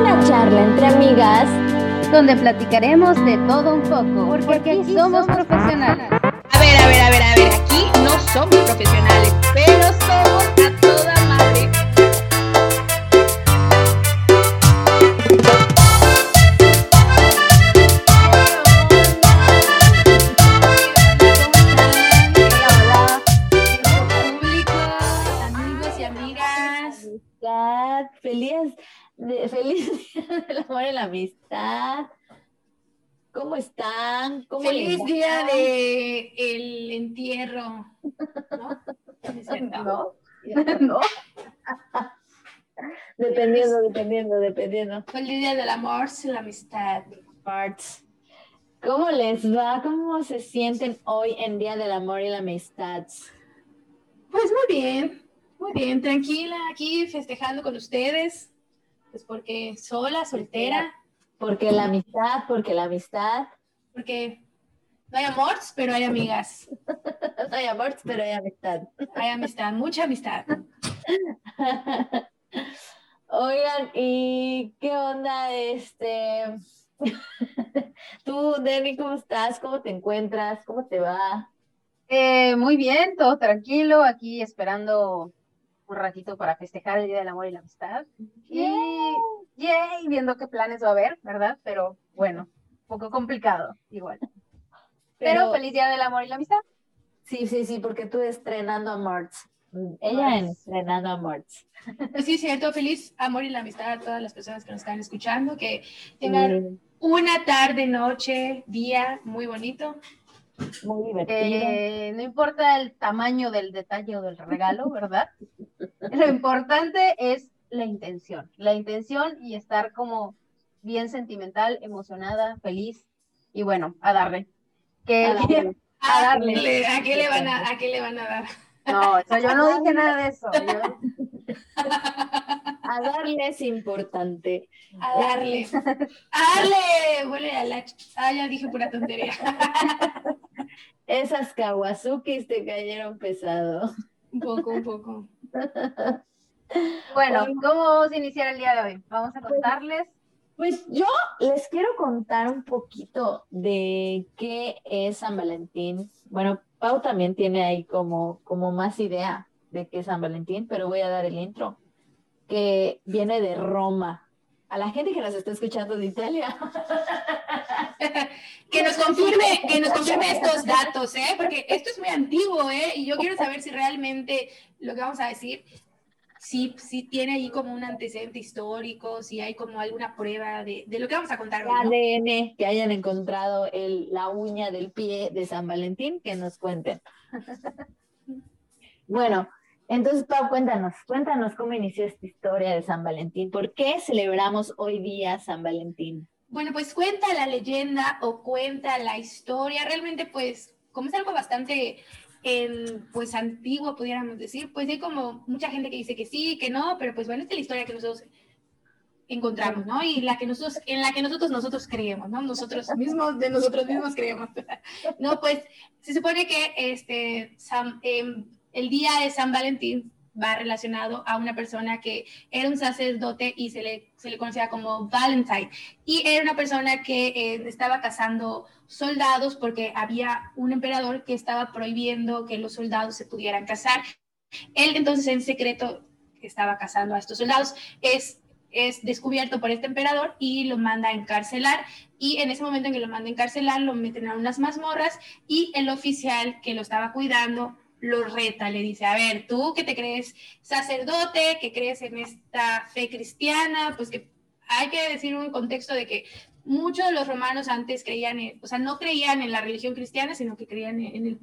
Una charla entre amigas donde platicaremos de todo un poco, porque, aquí somos profesionales. A ver, a ver, a ver, a ver, aquí no somos profesionales, pero somos a toda madre. De, feliz día del amor y la amistad. ¿Cómo están? ¿Cómo Feliz día de el entierro. ¿No? ¿No? ¿No? Dependiendo, dependiendo, dependiendo. Feliz día del amor y la amistad. Parts. ¿Cómo les va? ¿Cómo se sienten hoy en Día del Amor y la Amistad? Pues muy bien, muy bien, tranquila, aquí festejando con ustedes. Pues porque sola, soltera, Porque la amistad, porque la amistad. porque no hay amor, pero hay amigas. No hay amor, pero hay amistad. Hay amistad, mucha amistad. Oigan, ¿y qué onda? Este, tú, Denny, ¿cómo estás? ¿Cómo te encuentras? ¿Cómo te va? Eh, muy bien, todo tranquilo, aquí esperando un ratito para festejar el Día del Amor y la Amistad. Y yay, viendo qué planes va a haber, ¿verdad? Pero bueno, un poco complicado, igual. Pero, feliz Día del Amor y la Amistad. Sí, sí, sí, porque tú estrenando a Marts. Ella en estrenando a Marts. Pues sí, cierto, feliz amor y la amistad a todas las personas que nos están escuchando, que tengan una tarde, noche, día muy bonito. Muy divertido. Eh, no importa el tamaño del detalle o del regalo, ¿verdad? Lo importante es la intención, la intención y estar como bien sentimental, emocionada, feliz y bueno, a darle. Que, A darle. a darle. ¿Le- ¿A qué le van a, a qué le van a dar? No, eso yo no dije nada de eso. yo- A darle es importante. A darle. A darle. Huele a la... Ah, ya dije pura tontería. Esas kawasukis te cayeron pesado. Un poco, un poco. Bueno, ¿cómo vamos a iniciar el día de hoy? Vamos a contarles. Pues yo les quiero contar un poquito de qué es San Valentín. Bueno, Pau también tiene ahí como, como más idea de qué es San Valentín, pero voy a dar el intro, que viene de Roma. A la gente que nos está escuchando de Italia. Que nos confirme, que nos confirme estos datos, ¿eh? Porque esto es muy antiguo, ¿eh? Y yo quiero saber si realmente lo que vamos a decir, si, si tiene ahí como un antecedente histórico, si hay como alguna prueba de, de lo que vamos a contar hoy, ¿no? ADN, que hayan encontrado el, la uña del pie de San Valentín, que nos cuenten. Bueno, entonces Pau, cuéntanos, cuéntanos cómo inició esta historia de San Valentín. ¿Por qué celebramos hoy día San Valentín? Bueno, pues cuenta la leyenda o cuenta la historia, realmente pues como es algo bastante en, pues antiguo, pudiéramos decir, pues hay como mucha gente que dice que sí, que no, pero pues bueno, esta es la historia que nosotros encontramos, ¿no? Y la que nosotros, en la que nosotros, nosotros creemos, ¿no? Nosotros mismos, de nosotros mismos creemos. No, pues se supone que este, San- em, el día de San Valentín va relacionado a una persona que era un sacerdote y se le, se le conocía como Valentine. Y era una persona que eh, estaba cazando soldados porque había un emperador que estaba prohibiendo que los soldados se pudieran casar. Él entonces en secreto estaba cazando a estos soldados. Es, es descubierto por este emperador y lo manda a encarcelar. Y en ese momento en que lo manda a encarcelar, lo meten a unas mazmorras y el oficial que lo estaba cuidando lo reta, le dice, a ver, tú que te crees sacerdote, que crees en esta fe cristiana, pues que hay que decir un contexto de que muchos de los romanos antes creían, en, o sea, no creían en la religión cristiana, sino que creían en, el,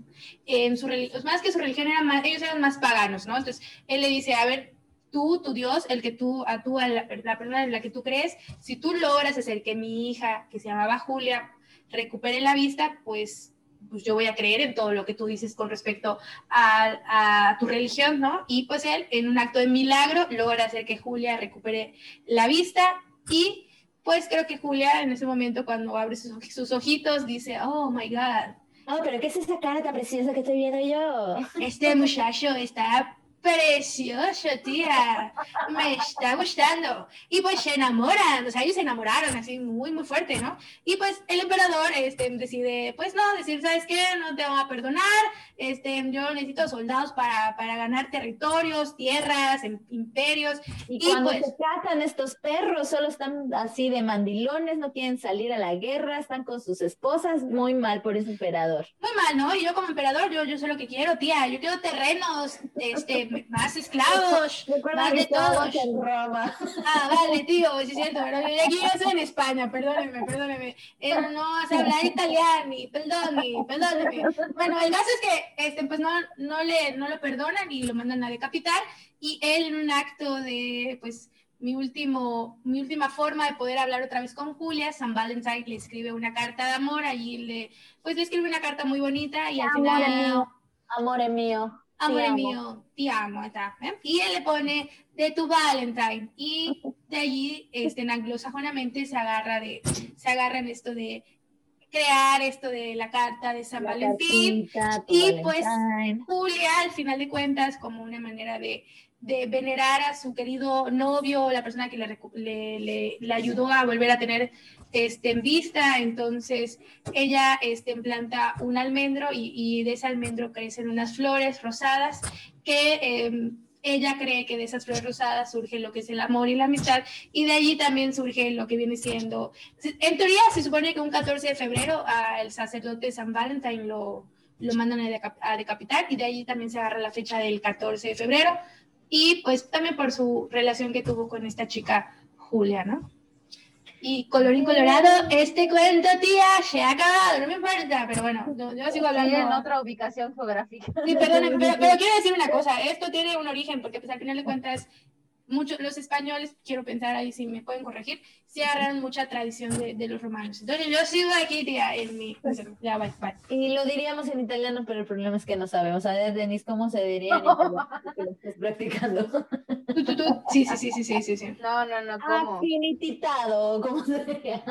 en su religión, más que su religión, era más, ellos eran más paganos, ¿no? Entonces, él le dice, a ver, tú, tu Dios, el que tú, a tú, a la, la persona en la que tú crees, si tú logras hacer que mi hija, que se llamaba Julia, recupere la vista, pues pues yo voy a creer en todo lo que tú dices con respecto a, a, tu religión, ¿no? Y pues él, en un acto de milagro, logra hacer que Julia recupere la vista y pues creo que Julia en ese momento cuando abre sus, sus ojitos dice, oh my God, Oh, pero ¿qué es esa cara tan preciosa que estoy viendo yo? este muchacho está precioso, tía. Me está gustando. Y pues se enamoran, o sea, ellos se enamoraron así muy, muy fuerte, ¿no? Y pues el emperador este, decide, pues no, decir, ¿sabes qué? No te van a perdonar. Este, yo necesito soldados para, para ganar territorios, tierras, em, imperios. Y, cuando pues, se casan estos perros, solo están así de mandilones, no quieren salir a la guerra, están con sus esposas, muy mal por ese emperador. Muy mal, ¿no? Y yo como emperador, yo, yo sé lo que quiero, tía. Yo quiero terrenos, este, más esclavos, más de todos. Ah, vale, tío, sí es cierto, pero aquí yo soy en España, perdóneme, perdóneme. Él no sé hablar italiano, perdóneme, perdóneme. Bueno, el caso es que este, pues no, no, le, no lo perdonan y lo mandan a decapitar y él en un acto de, pues, mi, último, mi última forma de poder hablar otra vez con Julia, San Valentine le escribe una carta de amor, allí le, pues le escribe una carta muy bonita y al final... Mío, amor mío. Amor mío, te amo, está, ¿eh? Y él le pone de tu Valentine y de allí, este, en anglosajonamente se agarra de, se agarra en esto de crear esto de la carta de San Valentín. y pues Julia al final de cuentas como una manera de, de venerar a su querido novio, la persona que le, le, le, ayudó a volver a tener este, en vista, entonces ella este, planta un almendro y, de ese almendro crecen unas flores rosadas que... Eh, ella cree que de esas flores rosadas surge lo que es el amor y la amistad, y de allí también surge lo que viene siendo, en teoría se supone que un 14 de febrero al sacerdote San Valentín lo, lo mandan a, decapitar, y de allí también se agarra la fecha del 14 de febrero, y pues también por su relación que tuvo con esta chica Julia, ¿no? Y colorín colorado, este cuento, tía, se ha acabado, no me importa, pero bueno, yo, sigo hablando. en otra ubicación geográfica. Sí, perdón, pero, pero, quiero decir una cosa, esto tiene un origen, porque pues al final de cuentas muchos, los españoles, quiero pensar ahí si me pueden corregir, sí agarraron mucha tradición de, de, los romanos. Entonces yo sigo aquí, tía, en mi... Ya, bye, bye. Y lo diríamos en italiano, pero el problema es que no sabemos. A ver, Denise, ¿cómo se diría en italiano que lo estás practicando? ¿Tú, tú, tú? Sí, sí, sí, sí, sí, sí. No, no, no, ¿cómo? Ah, finititado, ¿cómo se diría?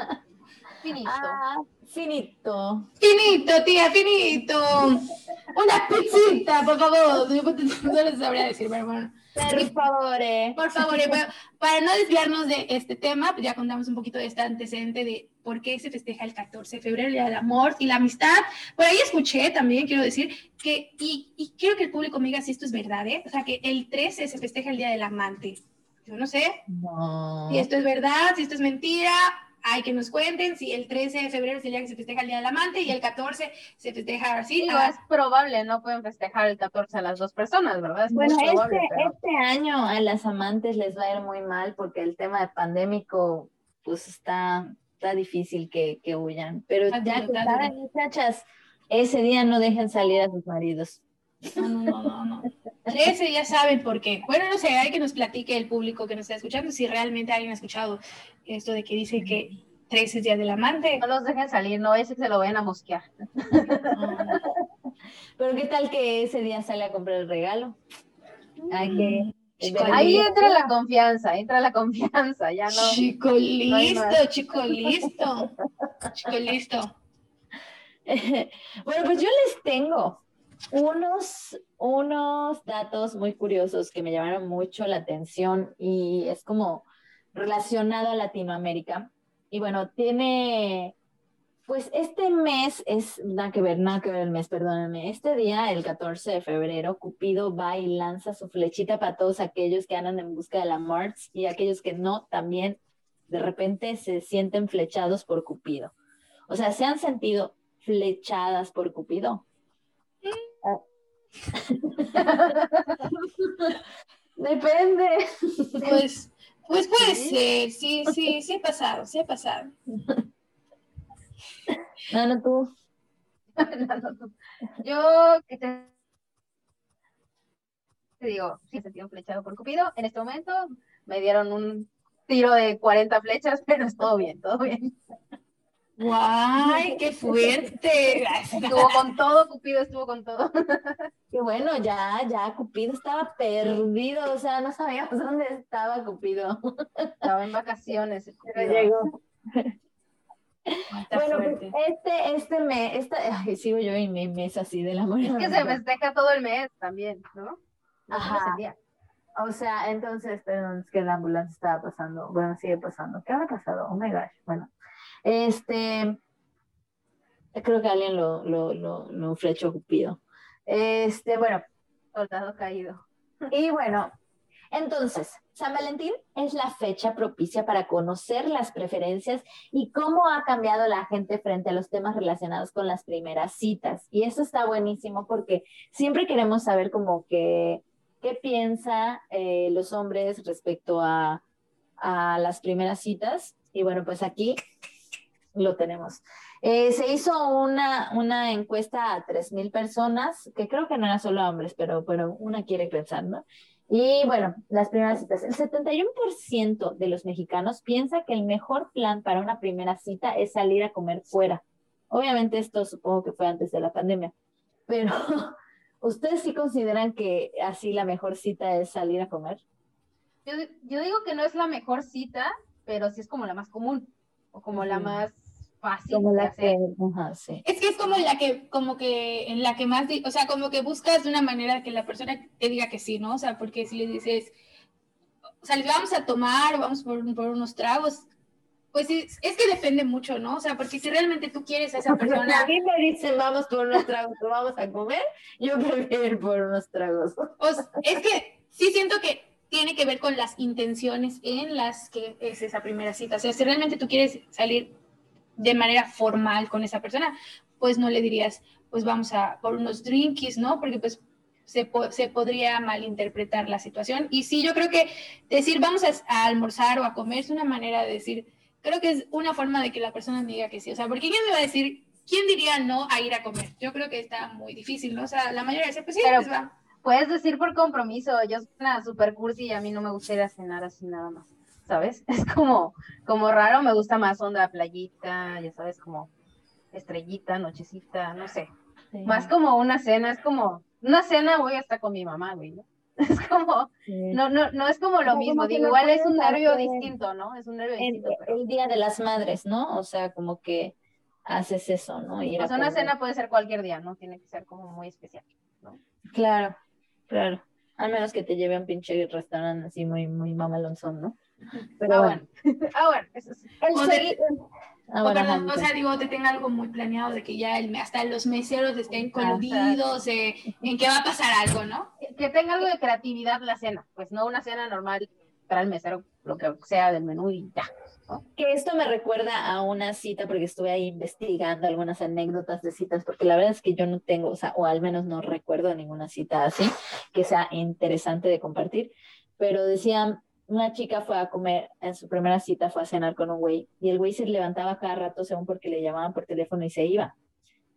Finito. Ah, finito. Finito, tía, finito. Una pizzita, por favor. Yo no les sabría decir, pero bueno. Por favor. Por favor, para no desviarnos de este tema, pues ya contamos un poquito de este antecedente de por qué se festeja el 14 de febrero, el Día del Amor y la Amistad. Por ahí escuché también, quiero decir, que, y, y quiero que el público me diga si esto es verdad, ¿eh? O sea, que el 13 se festeja el Día del Amante. Yo no sé no. si esto es verdad, si esto es mentira, hay que nos cuenten si el 13 de febrero es el día que se festeja el Día del Amante y el 14 se festeja así. Digo, es probable, no pueden festejar el 14 a las dos personas, ¿verdad? Es bueno, este, este año a las amantes les va a ir muy mal porque el tema de pandémico, pues está, está difícil que, que huyan. Pero ya que saben, muchachas, ese día no dejen salir a sus maridos. No, no, no, no. 13 ya saben por qué. Bueno, no sé, hay que nos platique el público que nos está escuchando si realmente alguien ha escuchado esto de que dice que 13 es día del amante. No los dejen salir, no, ese se lo vayan a mosquear. Pero qué tal que ese día sale a comprar el regalo. Hay que... Ahí entra la confianza, entra la confianza, ya no. Chico listo, chico listo, chico listo. bueno, pues yo les tengo unos, unos datos muy curiosos que me llamaron mucho la atención y es como relacionado a Latinoamérica. Y bueno, tiene, pues este mes es, nada que ver, nada que ver el mes, perdónenme. Este día, el 14 de febrero, Cupido va y lanza su flechita para todos aquellos que andan en busca de la Mars y aquellos que no, también de repente se sienten flechados por Cupido. O sea, se han sentido flechadas por Cupido. Depende. Pues, pues puede ser, sí, sí, sí ha pasado, sí ha pasado. No, no tú. Yo, que te, digo, sí, sentido flechado por Cupido. En este momento me dieron un tiro de 40 flechas, pero es todo bien, todo bien. ¡Guay! ¡Qué fuerte! Estuvo con todo, Cupido estuvo con todo. Qué bueno, ya, ya, Cupido estaba perdido, o sea, no sabíamos dónde estaba Cupido. Estaba en vacaciones. Pero llegó. bueno, pues este, este mes, esta, ay, sigo yo en mi mes así del amor. Es que se festeja todo el mes también, ¿no? Ajá. O sea, entonces, perdón, es que la ambulancia estaba pasando. Bueno, sigue pasando. ¿Qué habrá pasado? Oh my gosh. Bueno, este. Creo que alguien lo, lo, lo, lo flechó Cupido. Este, bueno, Soldado caído. y bueno, entonces, San Valentín es la fecha propicia para conocer las preferencias y cómo ha cambiado la gente frente a los temas relacionados con las primeras citas. Y eso está buenísimo porque siempre queremos saber como que qué piensa eh, los hombres respecto a, a las primeras citas. Y bueno, pues aquí lo tenemos. Eh, se hizo una, una encuesta a 3.000 personas, que creo que no eran solo hombres, pero, pero una quiere pensar, ¿no? Y bueno, las primeras citas. El 71% de los mexicanos piensa que el mejor plan para una primera cita es salir a comer fuera. Obviamente esto supongo que fue antes de la pandemia, pero ¿ustedes sí consideran que así la mejor cita es salir a comer? Yo, yo digo que no es la mejor cita, pero sí es como la más común o como la más fácil Como la hacer. que... Ajá, sí. Es que es como la que, como que, en la que más, o sea, como que buscas de una manera que la persona te diga que sí, ¿no? O sea, porque si le dices, o sea, vamos a tomar vamos por, por unos tragos, pues es, es que depende mucho, ¿no? O sea, porque si realmente tú quieres a esa persona, a mí me dicen vamos por unos tragos vamos a comer, yo prefiero ir por unos tragos. o s- es que sí siento que tiene que ver con las intenciones en las que es esa primera cita. O sea, si realmente tú quieres salir de manera formal con esa persona, pues no le dirías, pues vamos a por unos drinkies, ¿no? Porque pues se, po- se podría malinterpretar la situación. Y sí, yo creo que decir vamos a, a almorzar o a comer es una manera de decir, creo que es una forma de que la persona me diga que sí. O sea, porque ¿quién me va a decir, quién diría no a ir a comer? Yo creo que está muy difícil, ¿no? O sea, la mayoría dice, pues sí, Pero- pues va. Puedes decir por compromiso, yo soy una super cursi y a mí no me gusta ir a cenar así nada más, ¿sabes? Es como, como raro, me gusta más onda playita, ya sabes, como estrellita, nochecita, no sé. Más como una cena, es como, una cena voy hasta con mi mamá, güey, ¿no? Es como, Sí. no, no, no es como lo mismo, como digo, no igual es un nervio distinto, ¿no? Es un nervio distinto, pero... el Día de las Madres, ¿no? O sea, como que haces eso, ¿no? Ir a sea, una comer. cena puede ser cualquier día, ¿no? Tiene que ser como muy especial. Claro, claro. Al menos que te lleve a un pinche restaurante así muy, muy mamalonzón, ¿no? Pero ah, bueno. bueno. ah, bueno, eso sí. El O de- Ah, O, bueno, perdón, ajá, o sea, digo, te tenga algo muy planeado de que ya el- hasta los meseros estén coludidos, eh, en que va a pasar algo, ¿no? que tenga algo de creatividad la cena, pues no una cena normal para el mesero, lo que sea del menú y ya. Que esto me recuerda a una cita, porque estuve ahí investigando algunas anécdotas de citas, porque la verdad es que yo no tengo, o sea, o al menos no recuerdo ninguna cita así, que sea interesante de compartir, pero decían, una chica fue a comer, en su primera cita fue a cenar con un güey, y el güey se levantaba cada rato según porque le llamaban por teléfono y se iba.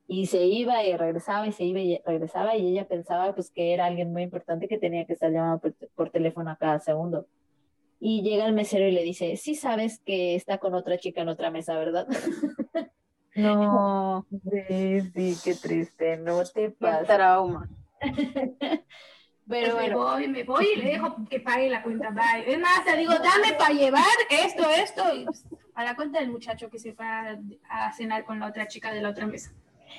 Y se iba y regresaba y se iba y regresaba y ella pensaba pues que era alguien muy importante que tenía que estar llamando por, por teléfono a cada segundo. Y llega el mesero y le dice, sí sabes que está con otra chica en otra mesa, ¿verdad? No, Sí, sí, qué triste, no te qué pasa. trauma. Pero Pues me bueno, voy, me voy y le dejo que pague la cuenta. Bye. Es más, te digo, dame para llevar esto, esto, y pues, a la cuenta del muchacho que se fue a, a cenar con la otra chica de la otra mesa.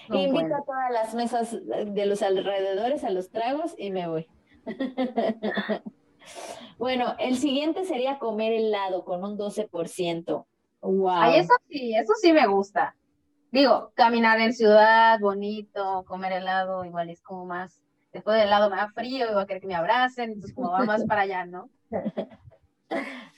No, invito bueno. a todas las mesas de los alrededores a los tragos y me voy. bueno, el siguiente sería comer helado con un 12%. Wow. Ay, eso sí, eso sí me gusta. Digo, caminar en ciudad, bonito, comer helado, igual es como más, después del helado me da frío y voy a querer que me abracen, entonces como va más para allá, ¿no?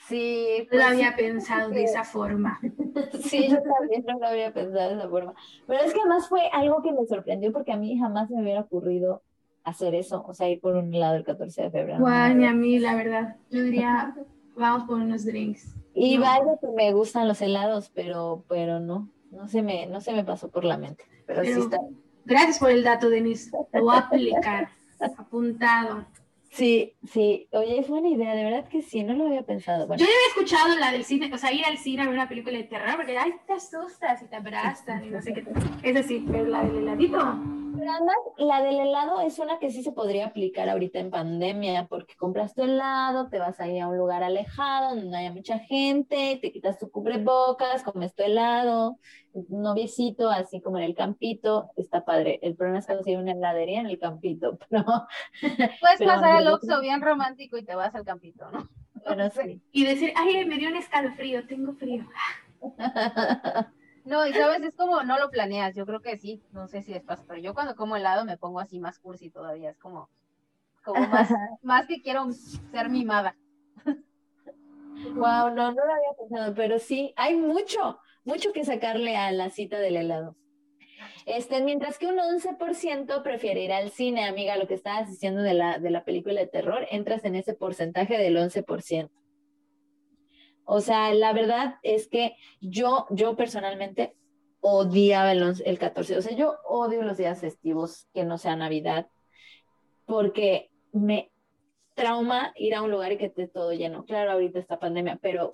Sí, Lo pues había pensado de esa forma. Sí, yo también no lo había pensado de esa forma. Pero es que además fue algo que me sorprendió porque a mí jamás me hubiera ocurrido hacer eso, o sea, ir por un helado el 14 de febrero. ¿no? Guay, ni a mí, la verdad. Yo diría, vamos por unos drinks. Y No. vaya que me gustan los helados, pero, pero no, no se me, no se me pasó por la mente. Pero, sí está. Gracias por el dato, Denise. Lo voy a aplicar. Apuntado. Sí, sí. Oye, es buena idea, de verdad que sí, no lo había pensado. Bueno, Yo ya había escuchado la del cine, o sea, ir al cine a ver una película de terror, porque ay, te asustas y te abrazan y no sé qué. Es así, pero la del heladito. La del helado es una que sí se podría aplicar ahorita en pandemia, porque compras tu helado, te vas ahí a un lugar alejado, donde no haya mucha gente, te quitas tu cubrebocas, comes tu helado, un noviecito, así como en el campito, está padre. El problema es hay una heladería en el campito, pero... Puedes pasar al Oxxo bien romántico y te vas al campito, ¿no? Pero sí. Y decir, ay, me dio un escalofrío, tengo frío. No, y sabes, es como no lo planeas, yo creo que sí, no sé si es pasa, pero yo cuando como helado me pongo así más cursi todavía, es como, como más, más que quiero ser mimada. Wow, no, no lo había pensado, pero sí, hay mucho, mucho que sacarle a la cita del helado. Este, mientras que un 11% prefiere ir al cine, amiga, lo que estabas diciendo de la, de la película de terror, entras en ese porcentaje del 11%. O sea, la verdad es que yo, yo personalmente odiaba el, 11 el 14. O sea, yo odio los días festivos que no sea Navidad, porque me trauma ir a un lugar y que esté todo lleno. Claro, ahorita está pandemia, pero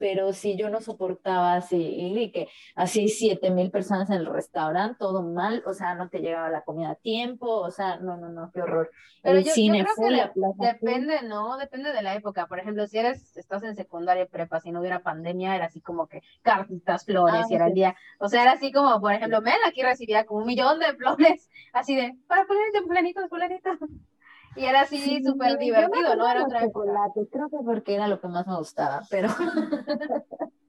pero si yo no soportaba así, y que así siete mil personas en el restaurante, todo mal, o sea, no te llegaba la comida a tiempo, o sea, no, no, no, qué horror. Pero el yo, cine yo creo que depende, ¿no? Depende de la época. Por ejemplo, si eres, estás en secundaria prepa, si no hubiera pandemia, era así como que cartitas, flores, y era el día, o sea, era así como, por ejemplo, Mel aquí recibía como un millón de flores, así de, para ponerle fulanito, fulanito. Y era así súper divertido, ¿no? Era otra chocolate, creo que porque era lo que más me gustaba, pero...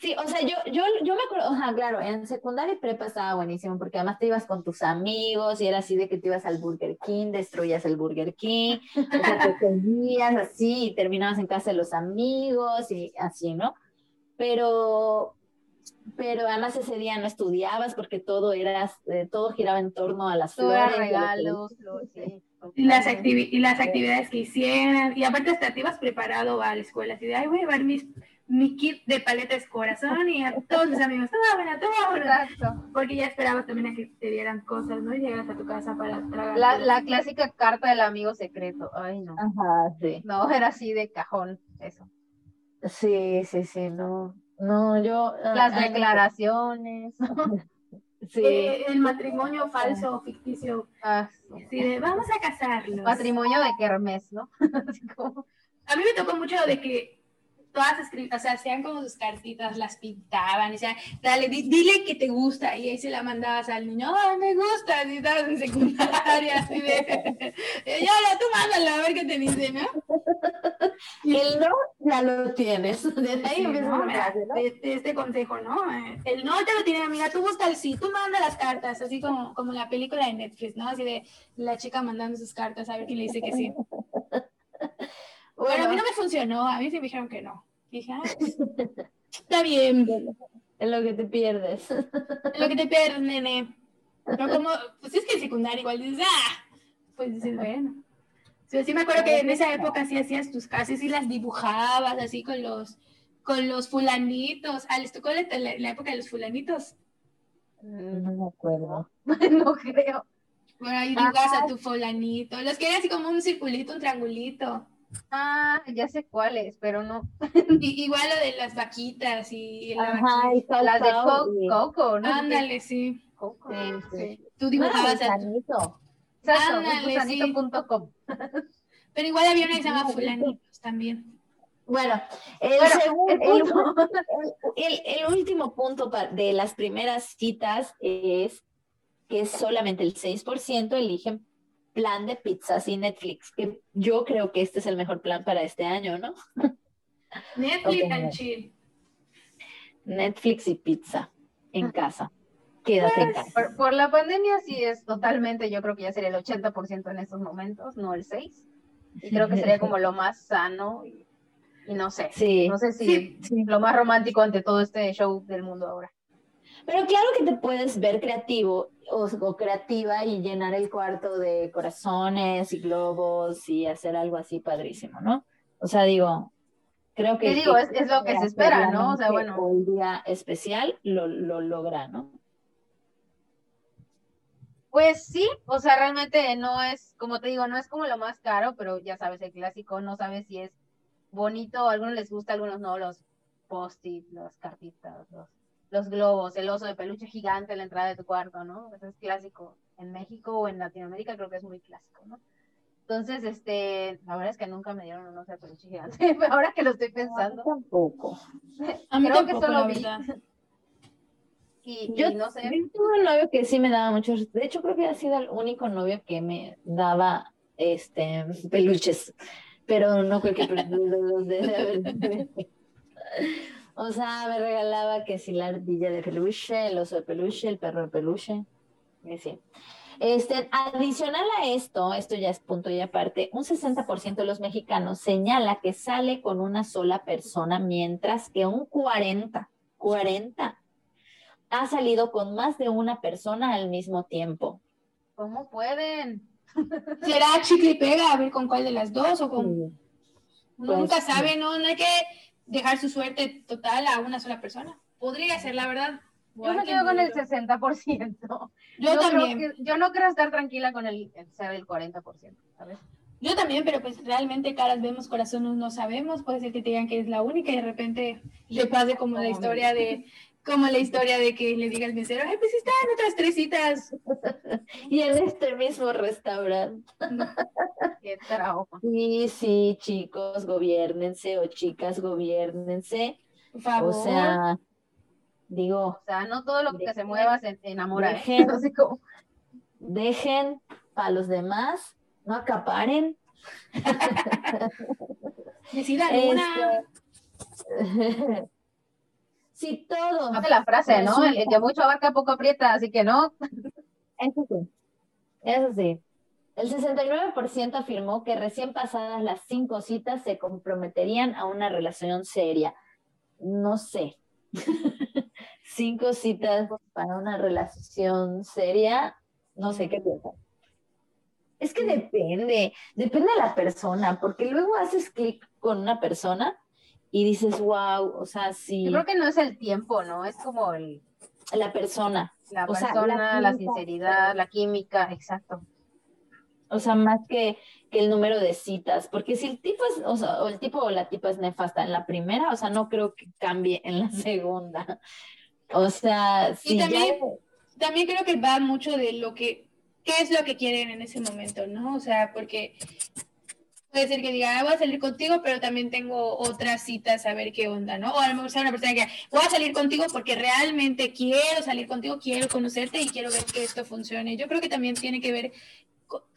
Sí, o sea, yo, yo, yo me acuerdo, o sea, claro, en secundaria y prepa estaba buenísimo, porque además te ibas con tus amigos y era así de que te ibas al Burger King, destruías el Burger King, o sea, te seguías así y terminabas en casa de los amigos y así, ¿no? Pero, pero además ese día no estudiabas porque todo era, eh, todo giraba en torno a las flores. regalos, y, las y las actividades que hicieran, y aparte hasta te ibas preparado a la escuela, así de, ay, voy a llevar mis, mi kit de paletas corazón y a todos mis amigos, toma buena, toma buena. Porque ya esperabas también a que te dieran cosas, ¿no? Y llegas a tu casa para tragar. La, la clásica carta del amigo secreto, ay, no. Ajá, sí. No, era así de cajón, eso. Sí, sí, sí, no. No, yo. Ah, Las declaraciones. Sí. Eh, el matrimonio falso o ficticio. Ah, sí. de vamos a casarlos. Matrimonio de kermés, ¿no? A mí me tocó mucho de que todas escritas, o sea, hacían como sus cartitas, las pintaban, y decían, dale, dile que te gusta, y ahí se la mandabas al niño, ay, me gusta, y estabas en secundaria, así de, ya la tú mándala, a ver qué te dice, ¿no? Y el no ya lo tienes, desde ahí sí, no, de, este consejo, ¿no? El no te lo tiene, amiga, tú busca el sí, tú manda las cartas, así como, como la película de Netflix, ¿no? Así de la chica mandando sus cartas a ver quién le dice que sí. Bueno, a mí no me funcionó, a mí sí me dijeron que no. Dije, ah, pues, está bien. Es lo que te pierdes. Es lo que te pierdes, nene. No como, pues es que en secundaria igual dices, ah, pues dices, bueno. Sí, sí me acuerdo que en esa época sí hacías tus casas y las dibujabas así con los, con los fulanitos. Ah, ¿les tocó la, la, época de los fulanitos? Mm, no me acuerdo. no creo. Bueno, ahí dibujas a tu fulanito. Los que eran así como un circulito, un triangulito. Ah, ya sé cuáles, pero no. igual lo de las vaquitas y Ajá, y las de Coco, ¿no? Ándale, sí. Coco. Sí, Tú dibujabas a tu... Ándale, sí. Pero igual había una que se llama Fulanitos también. Bueno, el, segundo, el, el, último punto de las primeras citas es que solamente el 6% eligen plan de pizzas y Netflix, que yo creo que este es el mejor plan para este año, ¿no? Netflix and chill. Netflix y pizza en casa. Quédate en casa. Por, por, la pandemia sí es totalmente, yo creo que ya sería el 80% en estos momentos, no el 6%. Y creo que sería como lo más sano y, y no sé. Sí. No sé si sí. lo más romántico ante todo este show del mundo ahora. Pero claro que te puedes ver creativo o, o, creativa y llenar el cuarto de corazones y globos y hacer algo así padrísimo, ¿no? O sea, digo, creo que... digo? es, es, lo que se espera, ¿no? O sea, bueno. Un día especial lo, lo logra, ¿no? Pues sí, o sea, realmente no es, como te digo, no es como lo más caro, pero ya sabes, el clásico, no sabes si es bonito, a algunos les gusta, a algunos no, los post-it, las cartitas, los los globos, el oso de peluche gigante en la entrada de tu cuarto, ¿no? Eso es clásico en México o en Latinoamérica, creo que es muy clásico, ¿no? Entonces, este, la verdad es que nunca me dieron un oso de peluche gigante, ahora que lo estoy pensando. tampoco. A mí Creo que tampoco, solo la vi. Y, Yo y no sé, yo tuve un novio que sí me daba muchos, de hecho creo que ha sido el único novio que me daba este peluches, pero no creo que O sea, me regalaba que si la ardilla de peluche, el oso de peluche, el perro de peluche, y sí. Este, adicional a esto, esto ya es punto y aparte, un 60% de los mexicanos señala que sale con una sola persona, mientras que un 40, 40 ha salido con más de una persona al mismo tiempo. ¿cómo pueden? ¿Será chicle y pega? A ver con cuál de las dos o con... Pues, nunca sí. sabe, ¿no? No hay que dejar su suerte total a una sola persona. Podría ser, la verdad. Yo me que quedo con el vivirlo. 60%. Yo creo también. que- yo no quiero estar tranquila con el, el ser el 40%, ¿sabes? Yo también, pero pues realmente caras vemos, corazones no sabemos. Puede ser que te digan que eres la única y de repente le pase como la historia de como la historia de que le diga al mesero, ay, pues están otras tres citas. Y en este mismo restaurante. Qué trauma. Sí, sí, chicos, gobiernense o chicas, gobiernense. Por favor. O sea, digo, O sea, no todo lo que se mueva se enamora. ¿eh? dejen- Así como, dejen para los demás, no acaparen. Decida Este, una. si todo, hace la frase, ¿no? El, el que mucho abarca poco aprieta, así que no. eso sí, eso sí. El 69% afirmó que recién pasadas las cinco citas se comprometerían a una relación seria. No sé. cinco citas para una relación seria, no sé qué piensan. Es que depende, depende de la persona, porque luego haces clic con una persona y dices, wow, o sea, sí, Yo creo que no es el tiempo, ¿no? Es como el, la persona, la O sea, persona, la sinceridad, la química, exacto. O sea, más que, que el número de citas, porque si el tipo es, o sea, o el tipo o la tipa es nefasta en la primera, o sea, no creo que cambie en la segunda. O sea, si ya- también- también creo que va mucho de lo que, qué es lo que quieren en ese momento, ¿no? O sea, porque puede ser que diga, "Ah, voy a salir contigo, pero también tengo otras citas a ver qué onda, ¿no? O a lo mejor sea una persona que voy a salir contigo porque realmente quiero salir contigo, quiero conocerte y quiero ver que esto funcione. Yo creo que también tiene que ver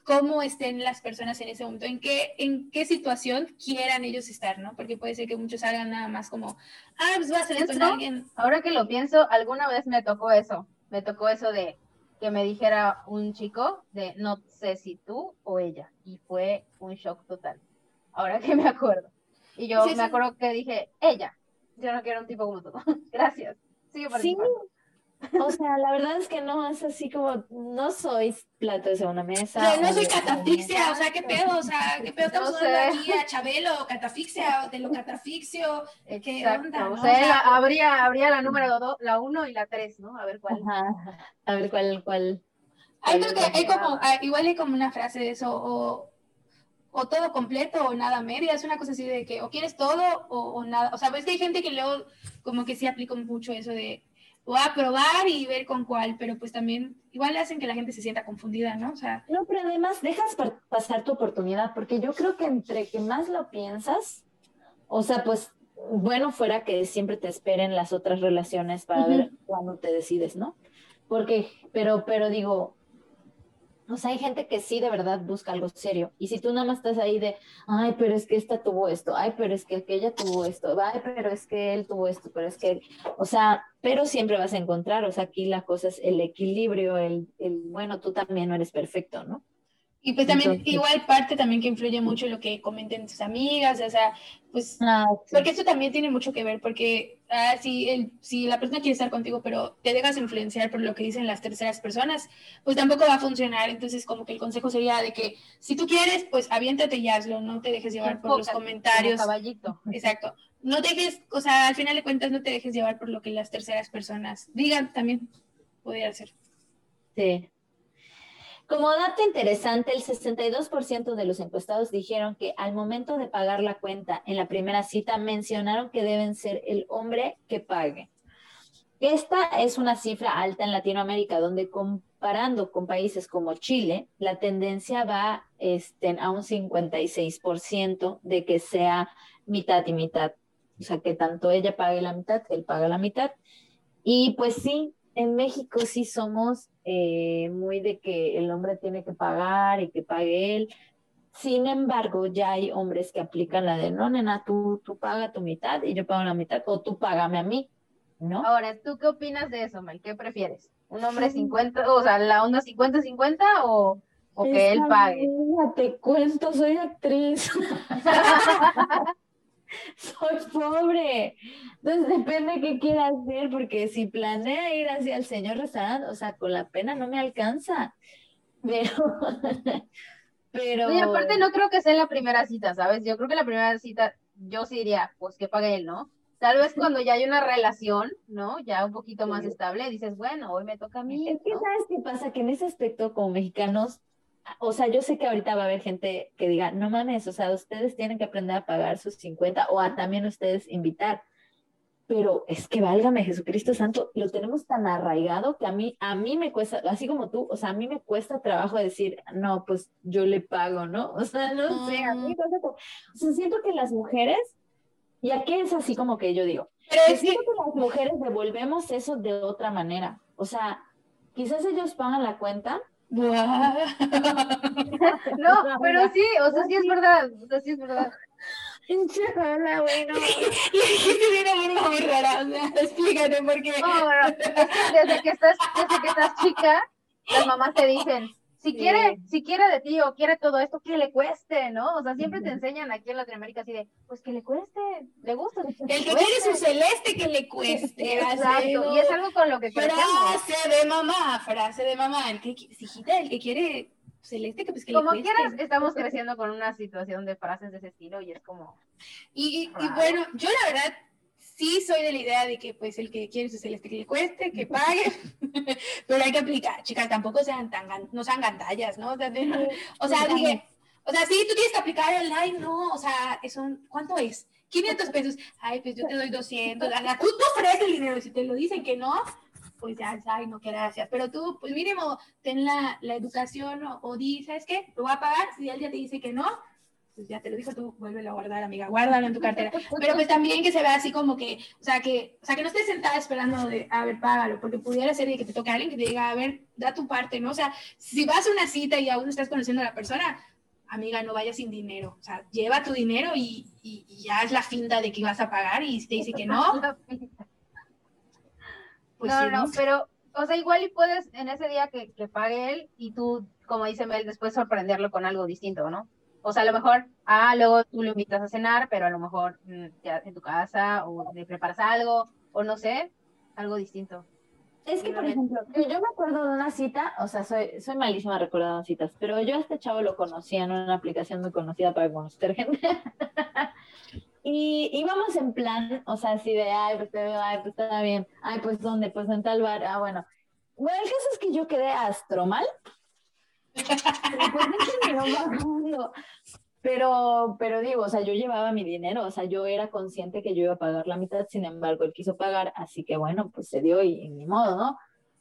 cómo estén las personas en ese momento, en qué, en qué situación quieran ellos estar, ¿no? Porque puede ser que muchos hagan nada más como, ah, pues voy a salir con alguien. Ahora que lo pienso, alguna vez me tocó eso. Me tocó eso de que me dijera un chico de no sé si tú o ella. Y fue un shock total. Ahora que me acuerdo. Y yo Sí, me sí. acuerdo que dije, ella. Yo no quiero un tipo como tú. Gracias. Sigue Sí. O sea, la verdad es que no es así como, no soy plato de segunda mesa. O sea, no o soy catafixia, o sea, ¿qué pedo? O sea, ¿qué pedo? Estamos No hablando sé. aquí a Chabelo, catafixia, de lo catafixio. ¿Qué Exacto. onda, no? O sea, O habría, habría la número dos, la uno y la tres, ¿no? A ver cuál. Ajá. A ver cuál, cuál. Hay, creo que hay como, ah, igual hay como una frase de eso, o, o todo completo o nada media, es una cosa así de que o quieres todo o, o nada. O sea, ves que hay gente que luego como que sí aplica mucho eso de voy a probar y ver con cuál, pero pues también igual hacen que la gente se sienta confundida, ¿no? O sea, No, pero además dejas pa- pasar tu oportunidad, porque yo creo que entre que más lo piensas, o sea, pues bueno fuera que siempre te esperen las otras relaciones para ver cuándo te decides, ¿no? Porque, pero, pero digo, o sea, hay gente que sí de verdad busca algo serio. Y si tú nada más estás ahí de, ay, pero es que esta tuvo esto, ay, pero es que aquella tuvo esto, ay, pero es que él tuvo esto, pero es que, o sea, pero siempre vas a encontrar, o sea, aquí la cosa es el equilibrio, el, el bueno, tú también no eres perfecto, ¿no? Y pues también Entonces- igual parte también que influye mucho lo que comenten tus amigas, o sea, pues Ah, sí. Porque eso también tiene mucho que ver, porque ah, si, el, si la persona quiere estar contigo, pero te dejas influenciar por lo que dicen las terceras personas, pues tampoco va a funcionar. Entonces, como que el consejo sería de que si tú quieres, pues aviéntate y hazlo, no te dejes llevar por los comentarios. caballito. Exacto. No te dejes, o sea, al final de cuentas, no te dejes llevar por lo que las terceras personas digan también. Podría ser. Sí. Como dato interesante, el 62% de los encuestados dijeron que al momento de pagar la cuenta en la primera cita mencionaron que deben ser el hombre que pague. Esta es una cifra alta en Latinoamérica, donde comparando con países como Chile, la tendencia va este, a un 56% de que sea mitad y mitad. O sea, que tanto ella pague la mitad, él paga la mitad. Y pues sí, en México sí somos eh, muy de que el hombre tiene que pagar y que pague él. Sin embargo, ya hay hombres que aplican la de, no, nena, tú, tú paga tu mitad y yo pago la mitad, o tú págame a mí, ¿no? Ahora, ¿tú qué opinas de eso, Mel? ¿Qué prefieres? ¿Un hombre 50, o sea, la onda 50-50 o, o que él pague? te cuento, soy actriz. soy pobre. Entonces depende qué quiera hacer, porque si planea ir hacia el señor restaurante, o sea, con la pena no me alcanza. Pero, pero. Y aparte no creo que sea en la primera cita, ¿sabes? Yo creo que la primera cita, yo sí diría, pues que pague él, ¿no? Tal vez cuando ya hay una relación, ¿no? Ya un poquito más estable, dices, bueno, hoy me toca a mí. Es que, ¿sabes qué pasa? Que en ese aspecto, como mexicanos, o sea, yo sé que ahorita va a haber gente que diga, no mames, o sea, ustedes tienen que aprender a pagar sus 50 o a también ustedes invitar. Pero es que válgame Jesucristo Santo, lo tenemos tan arraigado que a mí, a mí me cuesta, así como tú, o sea, a mí me cuesta trabajo decir, no, pues yo le pago, ¿no? O sea, no sé, a mí me cuesta, o sea, siento que las mujeres, y aquí es así como que yo digo, Pero es siento que, que las mujeres devolvemos eso de otra manera. O sea, quizás ellos pagan la cuenta, No, pero sí, o sea, sí es verdad, o sea, sí es verdad. Pinche Ana, güey, no. una forma muy rara, o sea, explícate por qué. No, bueno, es que desde que estás, desde que estás chica, las mamás te dicen, si Sí. quiere, si quiere de ti o quiere todo esto, que le cueste, ¿no? O sea, siempre te enseñan aquí en Latinoamérica así de, pues que le cueste, le gusta. El que quiere su celeste que le cueste. Exacto, y es algo con lo que crecemos. Frase de mamá, frase de mamá. El que, hijita, el que quiere celeste, que pues que Como le cueste. quieras, estamos creciendo con una situación de frases de ese estilo y es como, Y, y- y Raro. bueno, yo la verdad sí soy de la idea de que pues el que quiere su celeste que le cueste, que pague, pero hay que aplicar, chicas, tampoco sean tan, no sean gandallas, ¿no? O sea, o sea, Sí, dije, o sea, sí, tú tienes que aplicar el like, no, o sea, es un, ¿cuánto es? 500 pesos, ay, pues yo te doy 200, o sea, tú, tú ofreces el dinero, si te lo dicen que no, pues ya, ay, no, gracias, pero tú, pues mínimo, ten la, la educación o, o di, ¿sabes qué? Lo voy a pagar, si él ya te dice que no, pues ya te lo dijo tú, vuélvelo a guardar, amiga, guárdalo en tu cartera. Pero pues también que se vea así como que, o sea, que, o sea, que no estés sentada esperando de, a ver, págalo, porque pudiera ser de que te toque alguien que te diga, a ver, da tu parte, ¿no? O sea, si vas a una cita y aún estás conociendo a la persona, amiga, no vayas sin dinero, o sea, lleva tu dinero y, y- y ya es la finta de que vas a pagar y si te dice que no, pues no, sí, no, pero, o sea, igual y puedes en ese día que, que pague él y tú, como dice Mel, después sorprenderlo con algo distinto, ¿no? O sea, a lo mejor, ah, luego tú lo invitas a cenar, pero a lo mejor mm, ya en tu casa o le preparas algo, o no sé, algo distinto. Es que, por ejemplo, yo, me acuerdo de una cita, o sea, soy, soy malísima recordando citas, pero yo a este chavo lo conocía en una aplicación muy conocida para conocer gente. y íbamos en plan, o sea, así de, ay, pues te veo, ay, pues está bien, ay, pues dónde, pues en tal bar, ah, bueno. Bueno, el caso es que yo quedé astromal. Bajando. Pero, pero digo, o sea, yo llevaba mi dinero, o sea, yo era consciente que yo iba a pagar la mitad, sin embargo, él quiso pagar, así que bueno, pues se dio y, y ni modo, ¿no?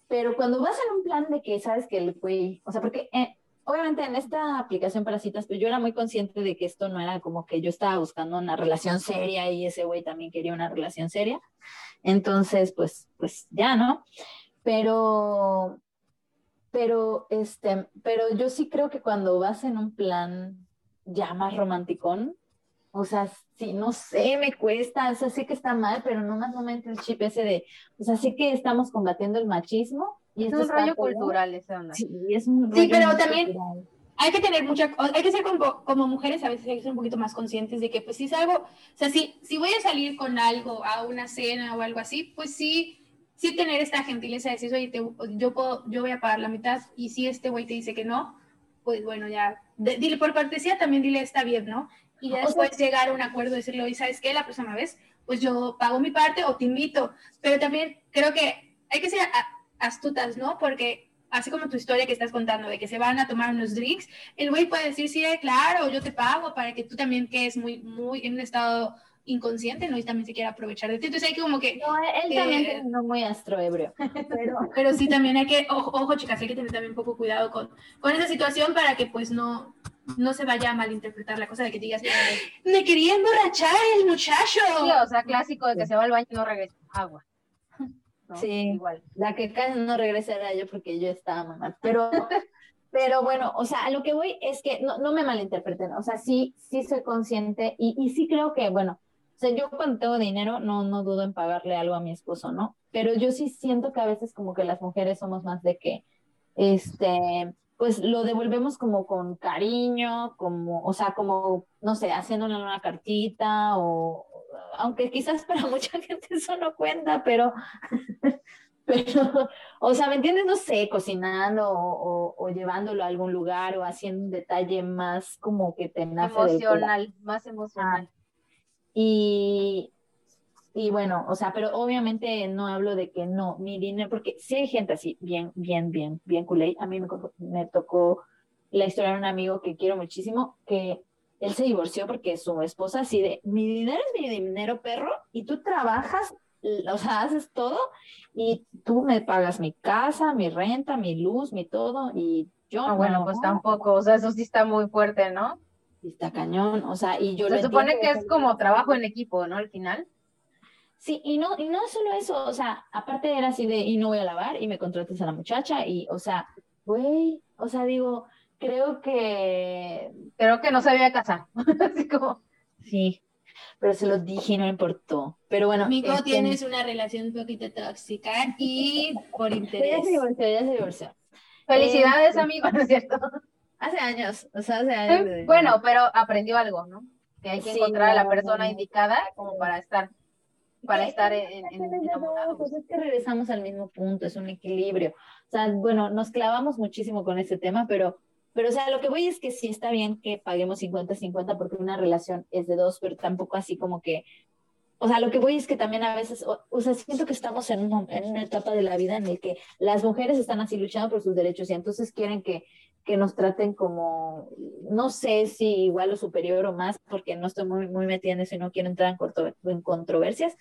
Pero cuando vas en un plan de que sabes que el güey, o sea, porque eh, obviamente en esta aplicación para citas, pues yo era muy consciente de que esto no era como que yo estaba buscando una relación seria y ese güey también quería una relación seria. Entonces, pues, pues ya, ¿no? Pero, pero, este, pero yo sí creo que cuando vas en un plan ya más romanticón, o sea, sí, no sé, me cuesta, o sea, sé que está mal, pero no me entra el chip ese de, o sea, sé que estamos combatiendo el machismo y Es un rollo cultural ese onda. Sí, es un Sí, rollo pero muy también- cultural. hay que tener mucha, hay que ser como, como mujeres a veces hay que ser un poquito más conscientes de que pues si es algo, o sea, si, si voy a salir con algo, a una cena o algo así, pues sí, sí tener esta gentileza de decir, oye, te- yo, puedo, yo voy a pagar la mitad y si este güey te dice que no, pues bueno, ya, de- dile por cortesía, también dile está bien, ¿no? Y ya O sea- después llegar a un acuerdo, decirle, oye, ¿sabes qué? La próxima vez, pues yo pago mi parte o te invito, pero también creo que hay que ser astutas, ¿no? Porque así como tu historia que estás contando de que se van a tomar unos drinks, el güey puede decir, sí, claro, yo te pago para que tú también quedes muy, muy en un estado inconsciente, ¿no? Y también se quiere aprovechar de ti. Entonces hay que como que... No, él también Eh, terminó muy astroebrio. Pero, Pero sí también hay que, ojo, ojo, chicas, hay que tener también un poco cuidado con, con esa situación para que pues no, no se vaya a malinterpretar la cosa de que digas, me quería emborrachar el muchacho. Sí, o sea, clásico de que se va al baño y no regresa. Agua. ¿No? Sí. Igual. la que casi no regresa era yo porque yo estaba mamá. Pero, pero bueno, o sea, a lo que voy es que no, no me malinterpreten. O sea, sí, sí soy consciente y, y sí creo que, bueno, sea, yo cuando tengo dinero no, no dudo en pagarle algo a mi esposo, ¿no? Pero yo sí siento que a veces como que las mujeres somos más de que, este, pues lo devolvemos como con cariño, como, o sea, como, no sé, haciéndole una cartita o, aunque quizás para mucha gente eso no cuenta, pero, pero, o sea, ¿me entiendes? No sé, cocinando o, llevándolo a algún lugar o haciendo un detalle más como que te nace. Emocional, más emocional. Y, y bueno, o sea, pero obviamente no hablo de que no, mi dinero, porque sí hay gente así, bien, bien, bien, bien culé. A mí me, me tocó la historia de un amigo que quiero muchísimo, que él se divorció porque su esposa así de, mi dinero es mi dinero, perro, y tú trabajas, o sea, haces todo, y tú me pagas mi casa, mi renta, mi luz, mi todo, y yo Ah, bueno, no, pues tampoco, o sea, eso sí está muy fuerte, ¿no? Y está cañón, o sea, y yo Se lo supone entiendo, que es como trabajo en equipo, ¿no? Al final. Sí, y no, y no solo eso, o sea, aparte era así de, y no voy a lavar, y me contratas a la muchacha, y, o sea, güey, o sea, digo, creo que Creo que no se debía casar. Así como, sí, pero se lo dije y no me importó. Pero bueno, Amigo, este, tienes una relación un poquito tóxica y por interés. ya se divorció, ya se divorció. felicidades, Eh, amigo, ¿no es cierto? Hace años, o sea, hace años. de- Bueno, pero aprendió algo, ¿no? Que hay que Sí, encontrar a la persona no. indicada como para estar, para estar en, en- Pero es que regresamos al mismo punto, es un equilibrio. O sea, bueno, nos clavamos muchísimo con este tema, pero, pero, o sea, lo que voy es que sí está bien que paguemos 50-50 porque una relación es de dos, pero tampoco así como que, o sea, lo que voy es que también a veces, o, o sea, siento que estamos en, un- en una etapa de la vida en el que las mujeres están así luchando por sus derechos y entonces quieren que, que nos traten como, no sé si igual o superior o más, porque no estoy muy, muy metida en eso y no quiero entrar en, corto- en controversias.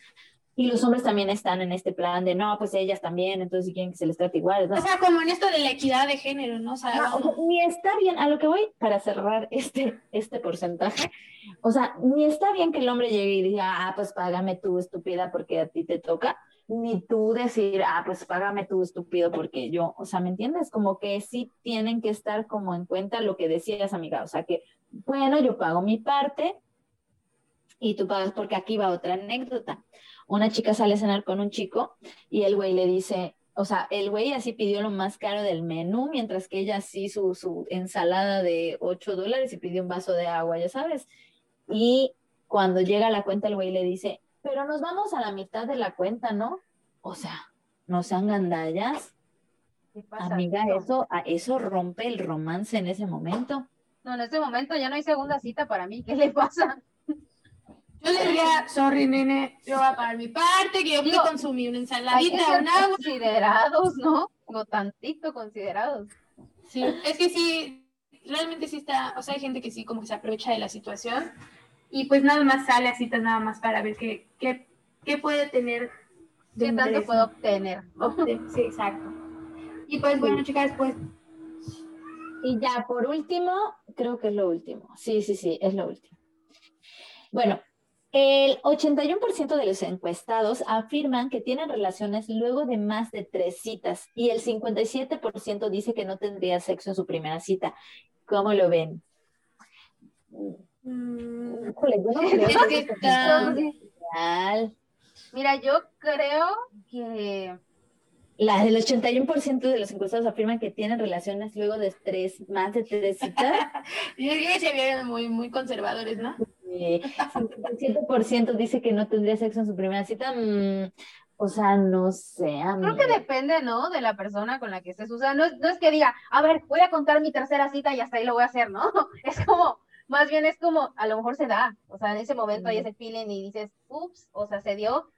Y los hombres también están en este plan de, no, pues ellas también, entonces si quieren que se les trate igual. ¿no? O sea, como en esto de la equidad de género, ¿no? O sea, No, ni está bien, a lo que voy para cerrar este, este porcentaje, o sea, ni está bien que el hombre llegue y diga, ah, pues págame tú, estúpida, porque a ti te toca, ni tú decir, ah, pues págame tú, estúpido, porque yo, o sea, ¿me entiendes? Como que sí tienen que estar como en cuenta lo que decías, amiga, o sea, que, bueno, yo pago mi parte y tú pagas, porque aquí va otra anécdota. Una chica sale a cenar con un chico y el güey le dice, o sea, el güey así pidió lo más caro del menú, mientras que ella sí su, su ensalada de 8 dólares y pidió un vaso de agua, ya sabes. Y cuando llega a la cuenta, el güey le dice, pero nos vamos a la mitad de la cuenta, ¿no? O sea, no sean gandallas. ¿Qué pasa? Amiga, eso, a- eso rompe el romance en ese momento. No, en este momento ya no hay segunda cita para mí. ¿Qué le pasa? yo le diría, sorry, nene, yo voy a pagar mi parte, que yo fui consumí una ensaladita, un agua. considerados, ¿no? No tantito considerados. Sí, es que sí, realmente sí está, o sea, hay gente que sí como que se aprovecha de la situación y pues nada más sale a citas nada más para ver qué, qué, qué puede tener de ¿Qué tanto puedo obtener? Obte- Sí, exacto. Y pues bueno, chicas, pues Y ya, por último, creo que es lo último. Sí, sí, sí, es lo último. Bueno, el 81% de los encuestados afirman que tienen relaciones luego de más de tres citas y el 57% dice que no tendría sexo en su primera cita. ¿Cómo lo ven? Mm, yo no creo Es que real. Mira, yo creo que La del 81% de los encuestados afirman que tienen relaciones luego de tres, más de tres citas. yo creo que se vieron muy, muy conservadores, ¿no? Eh, 57% dice que no tendría sexo en su primera cita. mm, o sea, no sé, creo que amiga. depende, ¿no? De la persona con la que estés. O sea, no es, no es que diga, a ver, voy a contar mi tercera cita y hasta ahí lo voy a hacer, ¿no? Es como, más bien es como, a lo mejor se da. O sea, en ese momento hay ese feeling y dices, ups, o sea, se dio.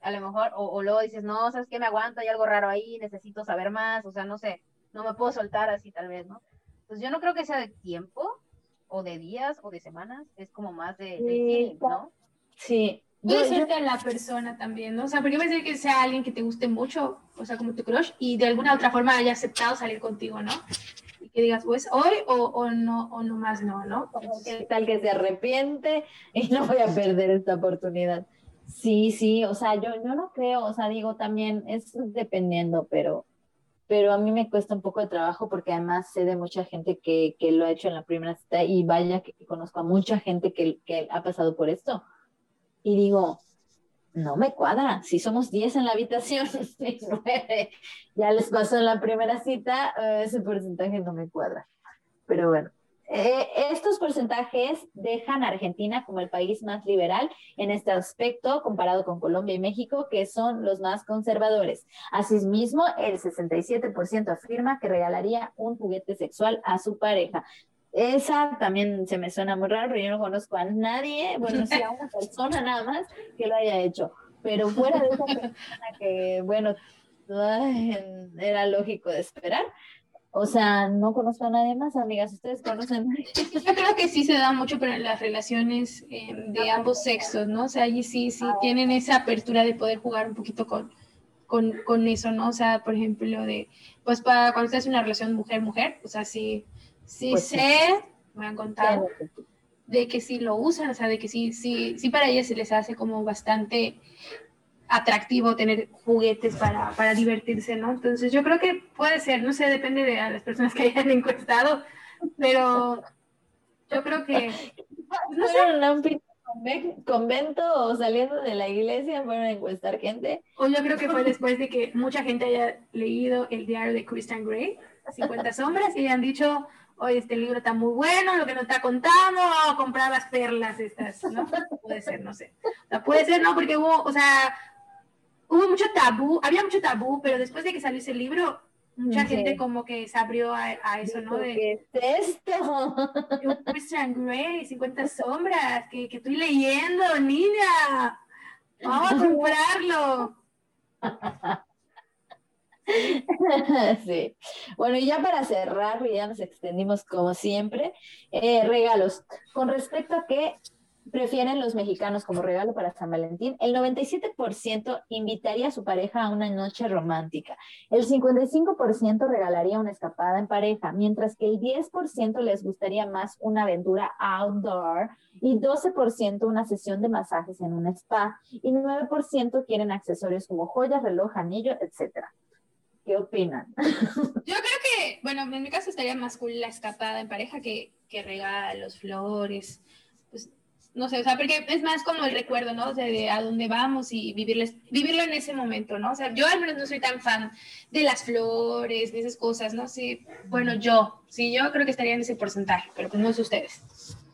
A lo mejor, o, o luego dices, no, ¿sabes qué? Me aguanta, hay algo raro ahí, necesito saber más. O sea, no sé, no me puedo soltar así tal vez, ¿no? Pues yo no creo que sea de tiempo, o de días, o de semanas. Es como más de, de Sí, feeling, ¿no? Sí, Puede ser de la persona también, ¿no? O sea, porque puede ser que sea alguien que te guste mucho, o sea, como tu crush, y de alguna otra forma haya aceptado salir contigo, ¿no? Que digas, pues, hoy o, o no, o no más no, ¿no? ¿Qué tal que se arrepiente y no voy a perder esta oportunidad? Sí, sí, o sea, yo, yo no creo, o sea, digo también, es dependiendo, pero, pero a mí me cuesta un poco de trabajo porque además sé de mucha gente que, que lo ha hecho en la primera cita y vaya que conozco a mucha gente que, que ha pasado por esto y digo, no me cuadra, si somos 10 en la habitación, ya les pasó en la primera cita, eh, ese porcentaje no me cuadra. Pero bueno, eh, estos porcentajes dejan a Argentina como el país más liberal en este aspecto comparado con Colombia y México, que son los más conservadores. Asimismo, el 67% afirma que regalaría un juguete sexual a su pareja. Esa también se me suena muy raro, pero yo no conozco a nadie, bueno, sí a una persona nada más que lo haya hecho. Pero fuera de esa persona que, bueno, era lógico de esperar. O sea, no conozco a nadie más, amigas. ¿Ustedes conocen? Yo creo que sí se da mucho, pero en las relaciones eh, de ambos sexos, ¿no? O sea, allí sí, sí tienen esa apertura de poder jugar un poquito con, con, con eso, ¿no? O sea, por ejemplo, de, pues para cuando estás en una relación mujer-mujer, o sea, sí Sí pues sé, me han contado, de que sí lo usan, o sea, de que sí, sí, sí para ellas se les hace como bastante atractivo tener juguetes para, para divertirse, ¿no? Entonces yo creo que puede ser, no sé, depende de las personas que hayan encuestado, pero yo creo que... No sé. un convento o saliendo de la iglesia fueron a encuestar gente. O yo creo que fue después de que mucha gente haya leído el diario de Christian Grey, 50 sombras, y hayan dicho, oye, este libro está muy bueno, lo que nos está contando, vamos a comprar las perlas estas, ¿no? Puede ser, no sé. O sea, puede ser, ¿no? Porque hubo, o sea, hubo mucho tabú, había mucho tabú, pero después de que salió ese libro, mucha gente como que se abrió a, eso, ¿no? De, ¿Qué es esto? Christian Grey, 50 sombras, que, que estoy leyendo, niña. Vamos a comprarlo. sí. Bueno, y ya para cerrar, ya nos extendimos como siempre, eh, regalos. Con respecto a qué prefieren los mexicanos como regalo para San Valentín, el 97% invitaría a su pareja a una noche romántica, el 55% regalaría una escapada en pareja, mientras que el 10% les gustaría más una aventura outdoor y 12% una sesión de masajes en un spa y 9% quieren accesorios como joyas, reloj, anillo, etcétera. ¿Qué opinan? Yo creo que, bueno, en mi caso estaría más cool la escapada en pareja que, que regalos, flores, pues no sé, o sea, porque es más como el recuerdo, ¿no? O sea, de a dónde vamos y vivirles, vivirlo en ese momento, ¿no? O sea, yo al menos no soy tan fan de las flores, de esas cosas, ¿no? Sí, bueno, yo, sí, yo creo que estaría en ese porcentaje, pero pues no sé ustedes.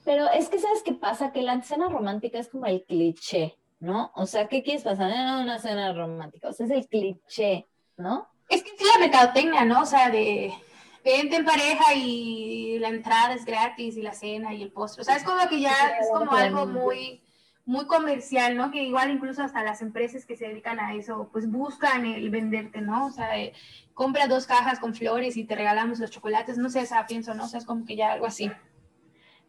Pero es que, ¿sabes qué pasa? Que la cena romántica es como el cliché, ¿no? O sea, ¿qué quieres pasar en una cena romántica? O sea, es el cliché, ¿no? Es que sí la mercadotecnia, ¿no? O sea, de vente en pareja y la entrada es gratis y la cena y el postre. O sea, es como que ya es como algo muy, muy comercial, ¿no? Que igual incluso hasta las empresas que se dedican a eso, pues buscan el venderte, ¿no? O sea, compra dos cajas con flores y te regalamos los chocolates, no sé, o sea, pienso, ¿no? O sea, es como que ya algo así.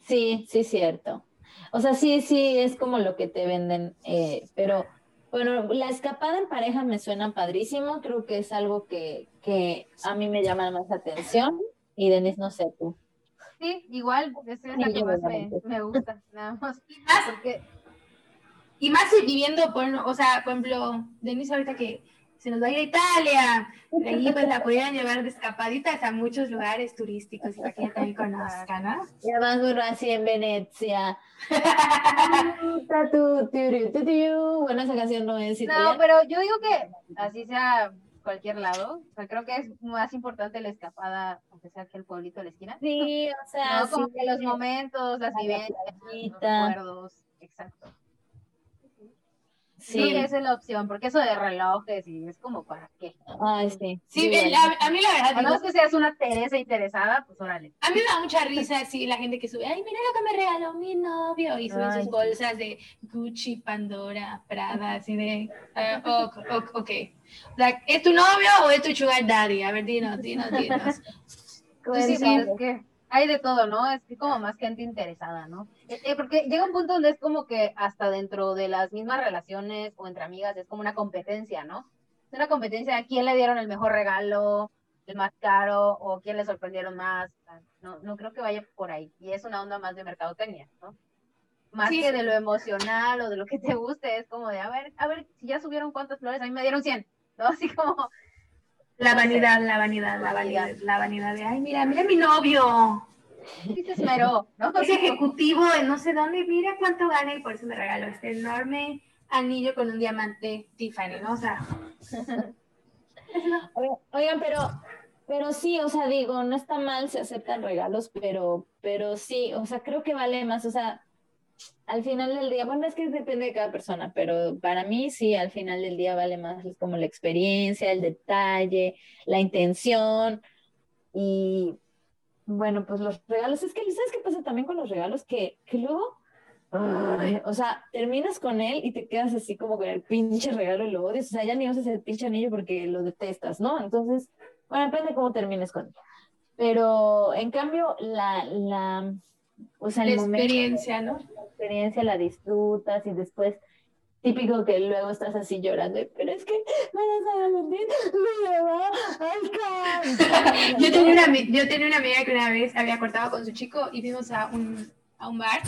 Sí, sí, cierto. O sea, sí, sí, es como lo que te venden, eh, pero bueno, la escapada en pareja me suena padrísimo, creo que es algo que, que a mí me llama más atención y Denise, no sé tú. Sí, igual, es la que más me, me, gusta, nada más. Y más, porque... y más viviendo, por, o sea, por ejemplo, Denise ahorita que se nos va a ir a Italia, de ahí pues la pudieran llevar de escapaditas a muchos lugares turísticos para que ella también conozca, ¿no? Ya más así en Venecia. bueno, esa canción no es No, pero yo digo que así sea cualquier lado, o sea, creo que es más importante la escapada, aunque sea que el pueblito de la esquina. Sí, o sea, no, como que los momentos, las vivencias, los recuerdos, exacto. Sí, esa es la opción, porque eso de relojes y es como para qué. Ay, sí. Sí, a, mí la verdad. A menos que seas una Teresa interesada, pues órale. A mí me da mucha risa así la gente que sube, ay, mira lo que me regaló mi novio, y sube sus bolsas de Gucci, Pandora, Prada, así de, uh, ok. O sea, ¿es tu novio o es tu sugar daddy? A ver, dinos, dinos, dinos. Pues sí, es que hay de todo, ¿no? Es que como más gente interesada, ¿no? Eh, eh, porque llega un punto donde es como que hasta dentro de las mismas relaciones o entre amigas es como una competencia, ¿no? Es una competencia a quién le dieron el mejor regalo, el más caro o quién le sorprendieron más. No, no creo que vaya por ahí. Y es una onda más de mercadotecnia, ¿no? Más que de lo emocional o de lo que te guste, es como de, a ver, a ver, si ya subieron cuántas flores, a mí me dieron 100, ¿no? Así como... La vanidad, la vanidad, la vanidad, la vanidad de, ay, mira, mira mi novio. Sí se esmeró, ¿no? Es ejecutivo de no sé dónde, mira cuánto gana y por eso me regaló este enorme anillo con un diamante Tiffany, ¿no? O sea... Oigan, pero pero sí, o sea, digo, no está mal si aceptan regalos, pero, pero sí, o sea, creo que vale más, o sea, al final del día, bueno, es que depende de cada persona, pero para mí sí, al final del día vale más como la experiencia, el detalle, la intención y bueno, pues los regalos, es que ¿sabes qué pasa también con los regalos? Que, que luego, o sea, terminas con él y te quedas así como con el pinche regalo y lo odias, o sea, ya ni usas el pinche anillo porque lo detestas, ¿no? Entonces, bueno, depende de cómo termines con él. Pero en cambio, la, la, o sea, la experiencia, ¿no? La experiencia la disfrutas y después, típico que luego estás así llorando, pero es que me yo, tenía una, yo tenía una amiga que una vez había cortado con su chico y fuimos a un, a un bar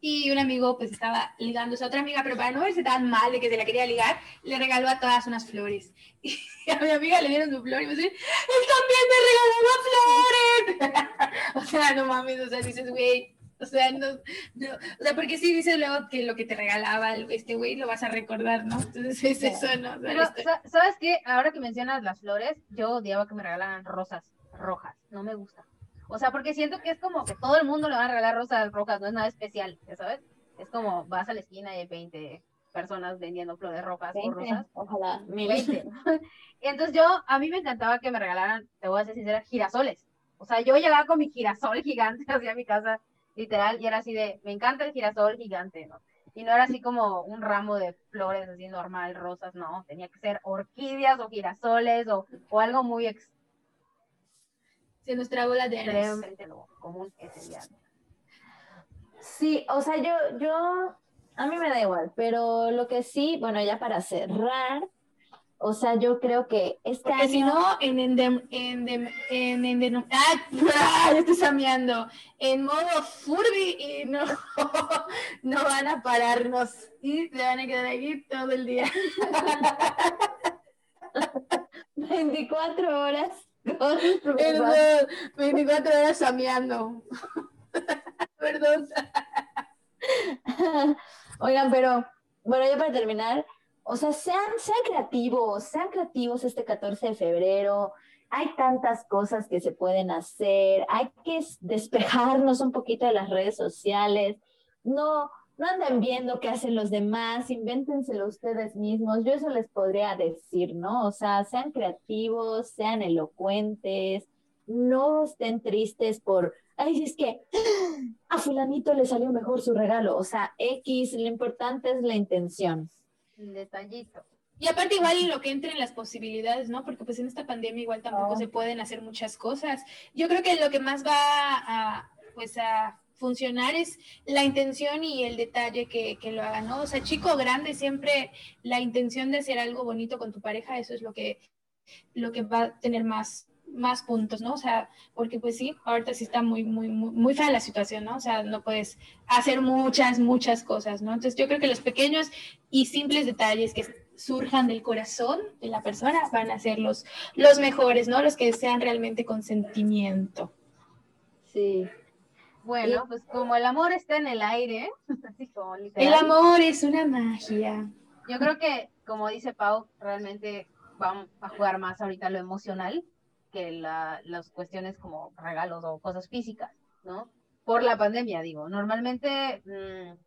y un amigo pues estaba ligándose a otra amiga, pero para no verse tan mal de que se la quería ligar, le regaló a todas unas flores. Y a mi amiga le dieron su flor y me dice, él también me regaló flores. o sea, no mames, o sea, dices, güey, o sea, no, o sea, porque sí dices luego que lo que te regalaba este güey lo vas a recordar, ¿no? Entonces es eso, ¿no? pero, ¿sabes qué? Ahora que mencionas las flores, yo odiaba que me regalaran rosas rojas, no me gusta. O sea, porque siento que es como que todo el mundo le va a regalar rosas rojas, no es nada especial, ¿sabes? Es como vas a la esquina y hay 20 personas vendiendo flores rojas o rosas. Ojalá, 20. y entonces yo, a mí me encantaba que me regalaran, te voy a ser sincera, girasoles. O sea, yo llegaba con mi girasol gigante hacia mi casa, literal, y era así de, me encanta el girasol gigante, ¿no? Y no era así como un ramo de flores así normal, rosas, no, tenía que ser orquídeas o girasoles o, o algo muy se nos trabó la de común Sí, o sea, yo, yo, a mí me da igual, pero lo que sí, bueno, ya para cerrar, o sea, yo creo que este Porque si no, en endem, endem, en endem, ¡ah! Ya estoy sameando. En modo furby y no, no van a pararnos. Y se van a quedar aquí todo el día. 24 horas. Perdón, 24 horas sameando. Perdón. Oigan, pero bueno, ya para terminar, o sea, sean, sean creativos, sean creativos este 14 de febrero. Hay tantas cosas que se pueden hacer, hay que despejarnos un poquito de las redes sociales. No, no anden viendo qué hacen los demás, invéntenselo ustedes mismos. Yo eso les podría decir, ¿no? O sea, sean creativos, sean elocuentes, no estén tristes por, ay, es que a fulanito le salió mejor su regalo. O sea, X, lo importante es la intención. El detallito. Y aparte igual lo que entre en las posibilidades, ¿no? Porque pues en esta pandemia igual tampoco se pueden hacer muchas cosas. Yo creo que lo que más va a, pues a funcionar es la intención y el detalle que, que, lo hagan, ¿no? O sea, chico grande, siempre la intención de hacer algo bonito con tu pareja, eso es lo que, lo que va a tener más, más puntos, ¿no? O sea, porque pues sí, ahorita sí está muy, muy, muy, muy fea la situación, ¿no? O sea, no puedes hacer muchas, muchas cosas, ¿no? Entonces yo creo que los pequeños y simples detalles que surjan del corazón de la persona van a ser los, los mejores, ¿no? Los que sean realmente con sentimiento. Sí, bueno, pues como el amor está en el aire, así como El amor es una magia. Yo creo que, como dice Pau, realmente vamos a jugar más ahorita lo emocional que las cuestiones como regalos o cosas físicas, ¿no? Por la pandemia, digo. Normalmente, mm,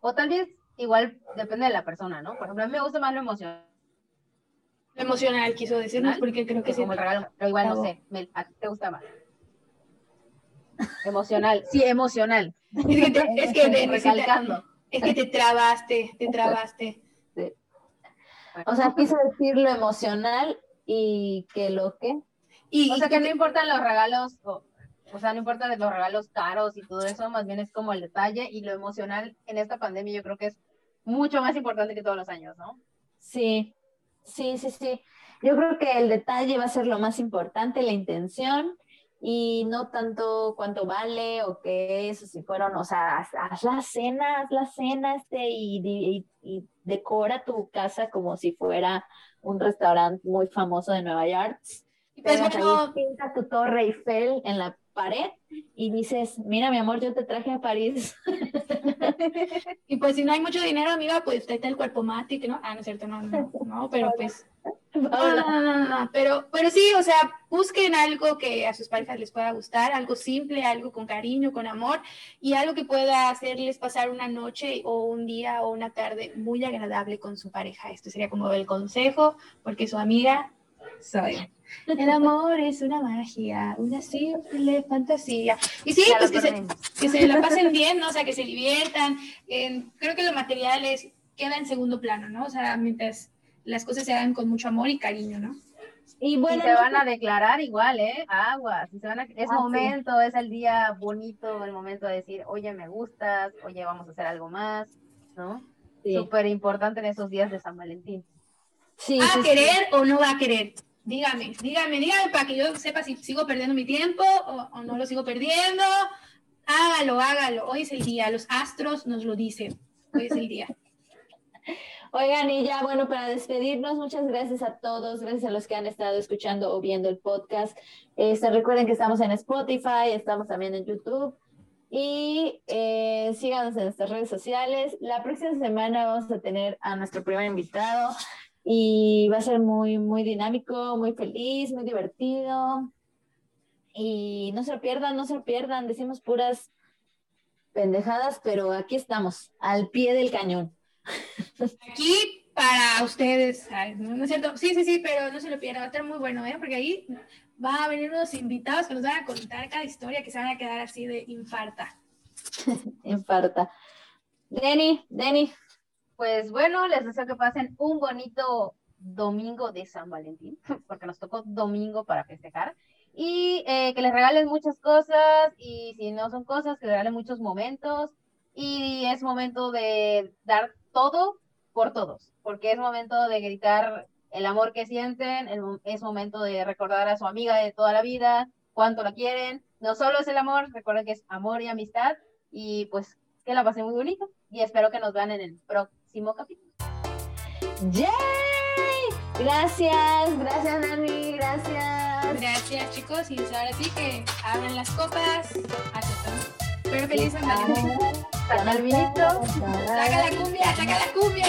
o tal vez igual depende de la persona, ¿no? Por ejemplo, a mí me gusta más lo emocional. Lo emocional quiso decirnos porque creo que, sí. Como el regalo, pero igual no sé, ¿a ti te gusta más? Emocional, sí, emocional. Es que te, es que recalcando. Es que te trabaste, te trabaste. O sea, quiso decir lo emocional y que lo que. Y, o sea, que, no importan los regalos. O sea, no importa de los regalos caros y todo eso, más bien es como el detalle y lo emocional en esta pandemia yo creo que es mucho más importante que todos los años, ¿no? Sí, sí, sí, sí. Yo creo que el detalle va a ser lo más importante, la intención y no tanto cuánto vale o qué es, o si fueron, o sea, haz, la cena, haz la cena este y, y, decora tu casa como si fuera un restaurante muy famoso de Nueva York. Y pues bueno, pinta tu torre Eiffel en la pared y dices, mira mi amor, yo te traje a París. y pues si no hay mucho dinero, amiga, pues está el cuerpo mático, ¿no? Ah, no es cierto, no, no, no, pero pues... No, no, no, no, pero, pero sí, o sea, busquen algo que a sus parejas les pueda gustar, algo simple, algo con cariño, con amor y algo que pueda hacerles pasar una noche o un día o una tarde muy agradable con su pareja. Esto sería como el consejo, porque su amiga soy. El amor es una magia, una simple fantasía. Y sí, pues que se, que se, la pasen bien, ¿no? O sea, que se diviertan. creo que lo material es, queda en segundo plano, ¿no? O sea, mientras las cosas se hagan con mucho amor y cariño, ¿no? Y bueno, se van a declarar igual, ¿eh? Aguas. Se van a, es ah, momento, es el día bonito, el momento de decir, oye, me gustas, oye, vamos a hacer algo más, ¿no? Súper importante en esos días de San Valentín. Sí, ¿Va a querer o no va a querer? Dígame, dígame, dígame para que yo sepa si sigo perdiendo mi tiempo o, no lo sigo perdiendo. Hágalo, hágalo. Hoy es el día. Los astros nos lo dicen. Hoy es el día. Oigan, y ya bueno, para despedirnos, muchas gracias a todos, gracias a los que han estado escuchando o viendo el podcast. Este, recuerden que estamos en Spotify, estamos también en YouTube y eh, síganos en nuestras redes sociales. La próxima semana vamos a tener a nuestro primer invitado y va a ser muy, muy dinámico, muy feliz, muy divertido. Y no se lo pierdan, no se lo pierdan, decimos puras pendejadas, pero aquí estamos, al pie del cañón. Aquí para ustedes, ¿no es cierto? Sí, sí, sí, pero no se lo pierdan, va a estar muy bueno, ¿eh? Porque ahí va a venir unos invitados que nos van a contar cada historia que se van a quedar así de infarta. infarta. Denny, Denny, pues bueno, les deseo que pasen un bonito domingo de San Valentín, porque nos tocó domingo para festejar. Y eh, que les regalen muchas cosas, y si no son cosas, que les regalen muchos momentos. Y es momento de dar todo por todos, porque es momento de gritar el amor que sienten, es momento de recordar a su amiga de toda la vida, cuánto la quieren. No solo es el amor, recuerden que es amor y amistad. Y pues que la pasen muy bonito. Y espero que nos vean en el próximo capítulo. ¡Yay! Gracias, gracias Nani, gracias. Gracias chicos, y ahora sí que abran las copas. Pero feliz San Valentín. Saca la cumbia, saca la cumbia.